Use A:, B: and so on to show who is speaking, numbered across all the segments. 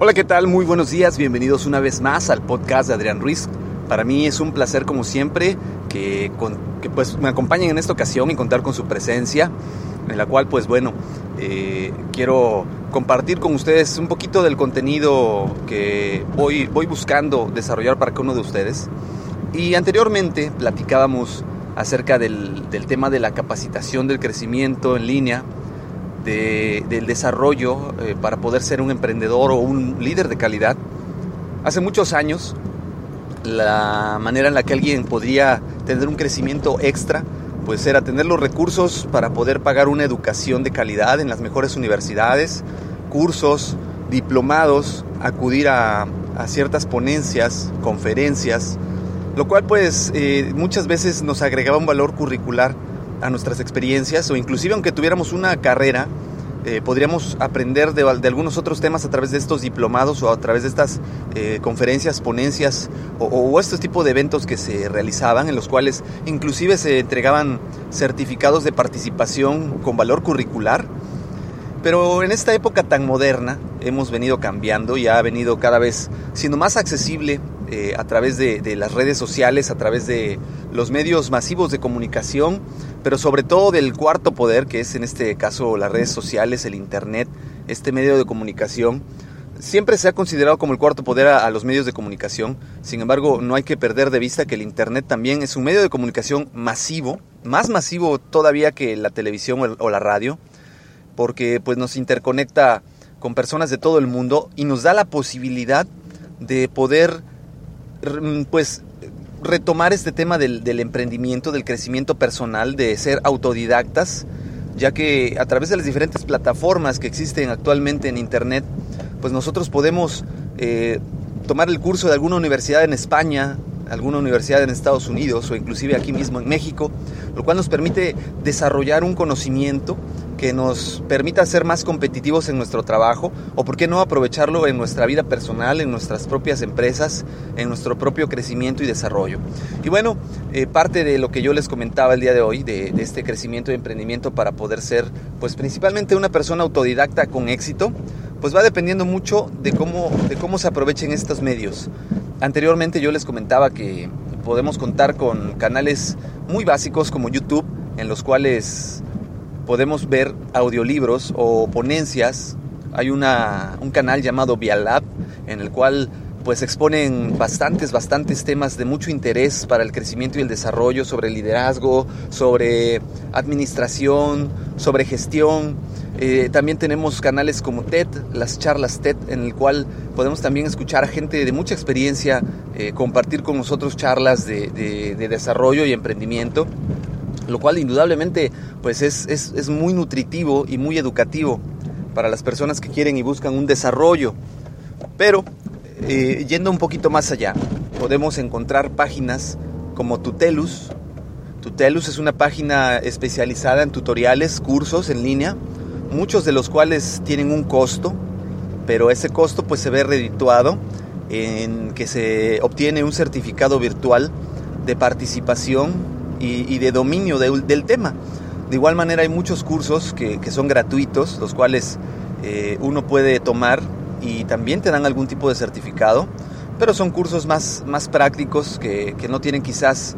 A: Hola, ¿qué tal? Muy buenos días, bienvenidos una vez más al podcast de Adrián Ruiz. Para mí es un placer como siempre que, que pues, me acompañen en esta ocasión y contar con su presencia, en la cual pues bueno, eh, quiero compartir con ustedes un poquito del contenido que voy, voy buscando desarrollar para cada uno de ustedes. Y anteriormente platicábamos acerca del, del tema de la capacitación del crecimiento en línea del desarrollo eh, para poder ser un emprendedor o un líder de calidad. Hace muchos años, la manera en la que alguien podría tener un crecimiento extra, pues era tener los recursos para poder pagar una educación de calidad en las mejores universidades, cursos, diplomados, acudir a, ciertas ponencias, conferencias, lo cual pues eh, muchas veces nos agregaba un valor curricular a nuestras experiencias o inclusive aunque tuviéramos una carrera, eh, podríamos aprender de, algunos otros temas a través de estos diplomados o a través de estas eh, conferencias, ponencias o, o, estos tipos de eventos que se realizaban en los cuales inclusive se entregaban certificados de participación con valor curricular. Pero en esta época tan moderna hemos venido cambiando y ha venido cada vez siendo más accesible eh, a través de, las redes sociales, a través de los medios masivos de comunicación, pero sobre todo del cuarto poder, que es en este caso las redes sociales, el Internet, este medio de comunicación. Siempre se ha considerado como el cuarto poder a, los medios de comunicación, sin embargo no hay que perder de vista que el Internet también es un medio de comunicación masivo, más masivo todavía que la televisión o, o la radio, porque pues nos interconecta con personas de todo el mundo y nos da la posibilidad de poder pues retomar este tema del, emprendimiento, del crecimiento personal, de ser autodidactas, ya que a través de las diferentes plataformas que existen actualmente en Internet, pues nosotros podemos eh, tomar el curso de alguna universidad en España, alguna universidad en Estados Unidos o inclusive aquí mismo en México, lo cual nos permite desarrollar un conocimiento que nos permita ser más competitivos en nuestro trabajo o por qué no aprovecharlo en nuestra vida personal, en nuestras propias empresas, en nuestro propio crecimiento y desarrollo. Y bueno, eh, parte de lo que yo les comentaba el día de hoy, de, este crecimiento y emprendimiento para poder ser pues principalmente una persona autodidacta con éxito, pues va dependiendo mucho de cómo, de cómo se aprovechen estos medios. Anteriormente yo les comentaba que podemos contar con canales muy básicos como YouTube, en los cuales podemos ver audiolibros o ponencias. Hay una, un canal llamado Vialab en el cual pues exponen bastantes, bastantes temas de mucho interés para el crecimiento y el desarrollo sobre liderazgo, sobre administración, sobre gestión. Eh, también tenemos canales como TED, las charlas TED, en el cual podemos también escuchar a gente de mucha experiencia eh, compartir con nosotros charlas de, de desarrollo y emprendimiento lo cual indudablemente pues es, es, muy nutritivo y muy educativo para las personas que quieren y buscan un desarrollo. Pero eh, yendo un poquito más allá, podemos encontrar páginas como Tutelus. Tutelus es una página especializada en tutoriales, cursos en línea, muchos de los cuales tienen un costo, pero ese costo pues se ve redituado en que se obtiene un certificado virtual de participación y, de dominio del tema. De igual manera hay muchos cursos que, son gratuitos, los cuales eh, uno puede tomar y también te dan algún tipo de certificado, pero son cursos más, más prácticos que, no tienen quizás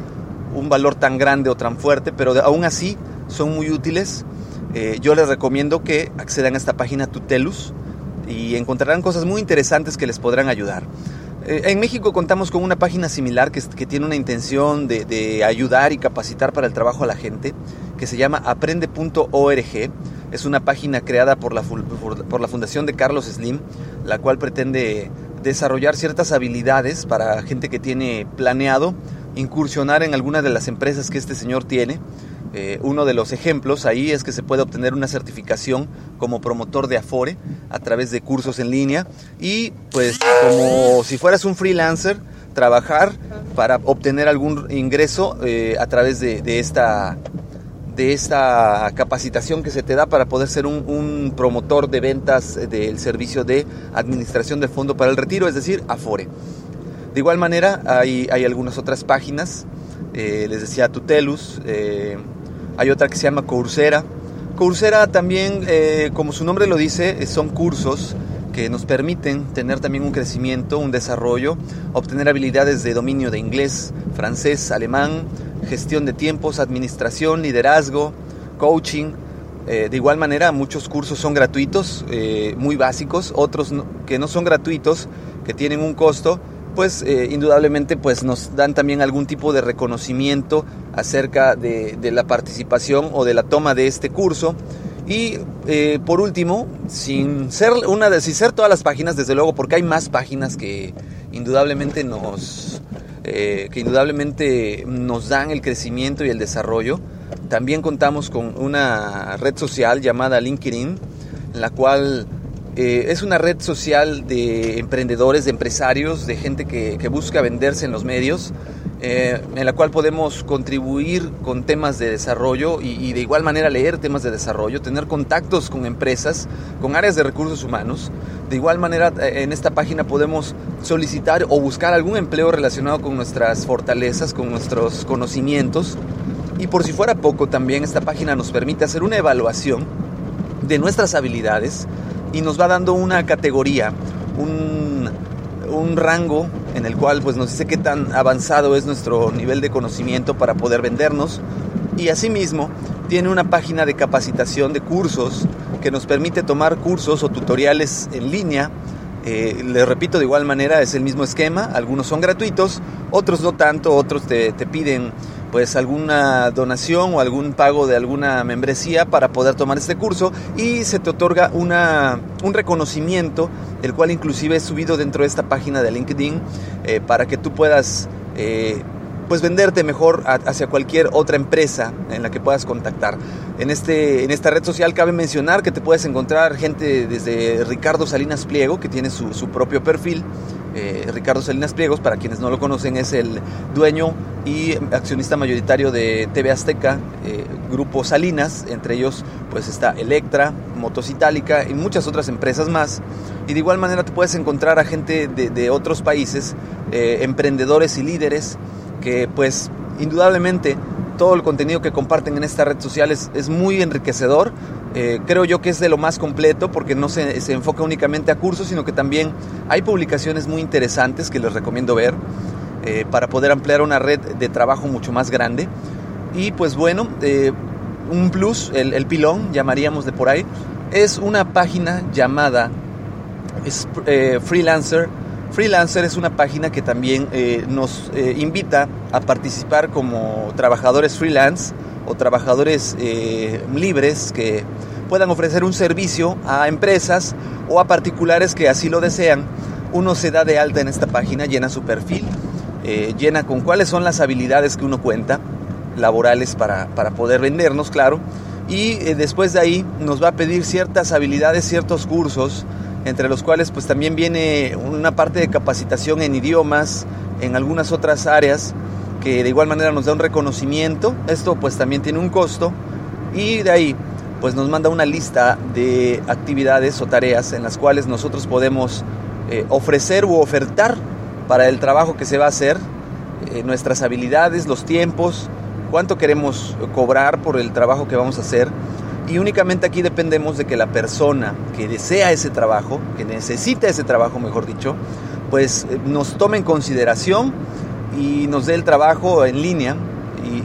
A: un valor tan grande o tan fuerte, pero aún así son muy útiles. Eh, yo les recomiendo que accedan a esta página Tutelus y encontrarán cosas muy interesantes que les podrán ayudar. Eh, en México contamos con una página similar que, tiene una intención de, ayudar y capacitar para el trabajo a la gente, que se llama aprende.org. Es una página creada por la, por la Fundación de Carlos Slim, la cual pretende desarrollar ciertas habilidades para gente que tiene planeado incursionar en alguna de las empresas que este señor tiene eh, uno de los ejemplos ahí es que se puede obtener una certificación como promotor de Afore a través de cursos en línea y pues como si fueras un freelancer, trabajar para obtener algún ingreso eh, a través de, esta, de esta capacitación que se te da para poder ser un, promotor de ventas del servicio de administración del fondo para el retiro, es decir, Afore. De igual manera hay, hay algunas otras páginas, eh, les decía Tutelus, hay otra que se llama Coursera. Coursera también, eh, como su nombre lo dice, son cursos que nos permiten tener también un crecimiento, un desarrollo, obtener habilidades de dominio de inglés, francés, alemán, gestión de tiempos, administración, liderazgo, coaching. Eh, de igual manera, muchos cursos son gratuitos, eh, muy básicos, otros que no son gratuitos, que tienen un costo, pues eh, indudablemente pues nos dan también algún tipo de reconocimiento acerca de, de la participación o de la toma de este curso. Y eh, por último, sin ser una de, sin ser todas las páginas, desde luego, porque hay más páginas que indudablemente nos eh, que indudablemente nos dan el crecimiento y el desarrollo. También contamos con una red social llamada LinkedIn, en la cual eh, es una red social de emprendedores, de empresarios, de gente que, busca venderse en los medios eh, en la cual podemos contribuir con temas de desarrollo y, de igual manera leer temas de desarrollo, tener contactos con empresas, con áreas de recursos humanos. De igual manera, eh, en esta página podemos solicitar o buscar algún empleo relacionado con nuestras fortalezas, con nuestros conocimientos. Y por si fuera poco, también esta página nos permite hacer una evaluación de nuestras habilidades y nos va dando una categoría, un, un rango en el cual pues nos dice qué tan avanzado es nuestro nivel de conocimiento para poder vendernos y asimismo tiene una página de capacitación de cursos que nos permite tomar cursos o tutoriales en línea. Eh, les repito, de igual manera es el mismo esquema, algunos son gratuitos, otros no tanto, otros te, te piden pues alguna donación o algún pago de alguna membresía para poder tomar este curso y se te otorga una, un reconocimiento, el cual inclusive es subido dentro de esta página de LinkedIn eh, para que tú puedas eh, pues venderte mejor hacia cualquier otra empresa en la que puedas contactar. En, este, en esta red social cabe mencionar que te puedes encontrar gente desde Ricardo Salinas Pliego, que tiene su, su propio perfil, eh, Ricardo Salinas Pliegos, para quienes no lo conocen, es el dueño y accionista mayoritario de TV Azteca, eh, Grupo Salinas, entre ellos pues está Electra, Motos Itálica y muchas otras empresas más. Y de igual manera te puedes encontrar a gente de, otros países, eh, emprendedores y líderes, que pues indudablemente todo el contenido que comparten en esta red social es muy enriquecedor eh, creo yo que es de lo más completo porque no se, se, enfoca únicamente a cursos, sino que también hay publicaciones muy interesantes que les recomiendo ver eh, para poder ampliar una red de trabajo mucho más grande. Y pues bueno, eh, un plus, el, el, pilón, llamaríamos de por ahí, es una página llamada Freelancer. Freelancer es una página que también nos invita a participar como trabajadores freelance o trabajadores eh, libres que puedan ofrecer un servicio a empresas o a particulares que así lo desean. Uno se da de alta en esta página, llena su perfil, eh, llena con cuáles son las habilidades que uno cuenta, laborales para, para poder vendernos, claro. Y eh, después de ahí nos va a pedir ciertas habilidades, ciertos cursos, entre los cuales pues también viene una parte de capacitación en idiomas, en algunas otras áreas que de igual manera nos da un reconocimiento. Esto pues también tiene un costo y de ahí pues nos manda una lista de actividades o tareas en las cuales nosotros podemos eh, ofrecer u ofertar para el trabajo que se va a hacer, eh, nuestras habilidades, los tiempos, cuánto queremos cobrar por el trabajo que vamos a hacer. Y únicamente aquí dependemos de que la persona que desea ese trabajo, que necesita ese trabajo, mejor dicho, pues eh, nos tome en consideración y nos dé el trabajo en línea.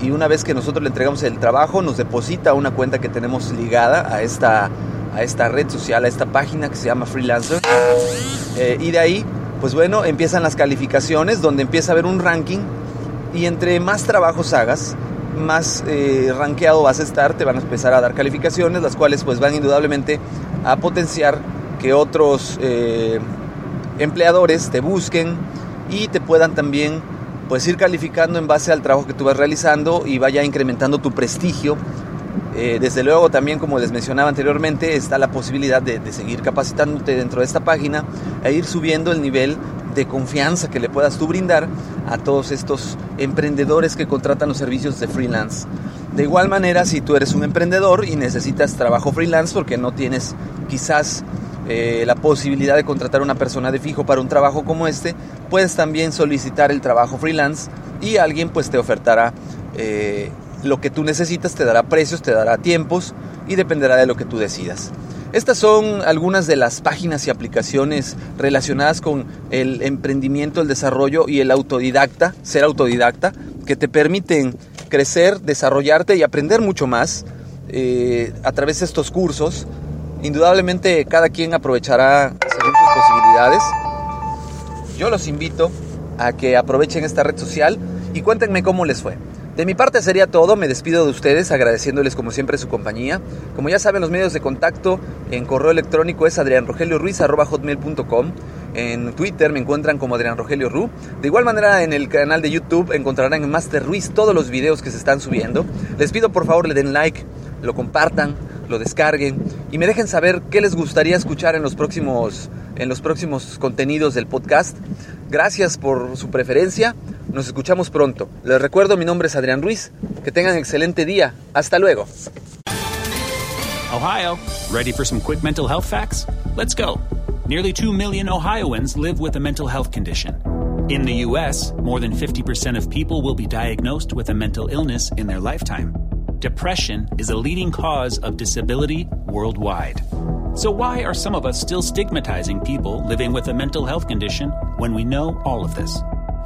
A: Y, una vez que nosotros le entregamos el trabajo, nos deposita una cuenta que tenemos ligada a esta, a esta red social, a esta página que se llama Freelancer. Eh, y de ahí, pues bueno, empiezan las calificaciones, donde empieza a haber un ranking. Y entre más trabajos hagas, más eh, rankeado vas a estar, te van a empezar a dar calificaciones, las cuales pues van indudablemente a potenciar que otros eh, empleadores te busquen y te puedan también pues ir calificando en base al trabajo que tú vas realizando y vaya incrementando tu prestigio. Eh, desde luego también, como les mencionaba anteriormente, está la posibilidad de, seguir capacitándote dentro de esta página e ir subiendo el nivel de confianza que le puedas tú brindar a todos estos emprendedores que contratan los servicios de freelance. De igual manera, si tú eres un emprendedor y necesitas trabajo freelance porque no tienes quizás eh, la posibilidad de contratar a una persona de fijo para un trabajo como este, puedes también solicitar el trabajo freelance y alguien pues te ofertará eh, lo que tú necesitas, te dará precios, te dará tiempos y dependerá de lo que tú decidas. Estas son algunas de las páginas y aplicaciones relacionadas con el emprendimiento, el desarrollo y el autodidacta, ser autodidacta, que te permiten crecer, desarrollarte y aprender mucho más eh, a través de estos cursos. Indudablemente cada quien aprovechará según sus posibilidades. Yo los invito a que aprovechen esta red social y cuéntenme cómo les fue. De mi parte sería todo, me despido de ustedes agradeciéndoles como siempre su compañía. Como ya saben los medios de contacto en correo electrónico es adrianrogelioruiz.com. En Twitter me encuentran como Adrián Rogelio Ru. De igual manera en el canal de YouTube encontrarán en Master Ruiz todos los videos que se están subiendo. Les pido por favor le den like, lo compartan, lo descarguen y me dejen saber qué les gustaría escuchar en los próximos, en los próximos contenidos del podcast. Gracias por su preferencia. Nos escuchamos pronto. Les recuerdo, mi nombre es Adrián Ruiz. Que tengan excelente día. Hasta luego.
B: Ohio, ready for some quick mental health facts? Let's go. Nearly 2 million Ohioans live with a mental health condition. In the U.S., more than 50% of people will be diagnosed with a mental illness in their lifetime. Depression is a leading cause of disability worldwide. So, why are some of us still stigmatizing people living with a mental health condition when we know all of this?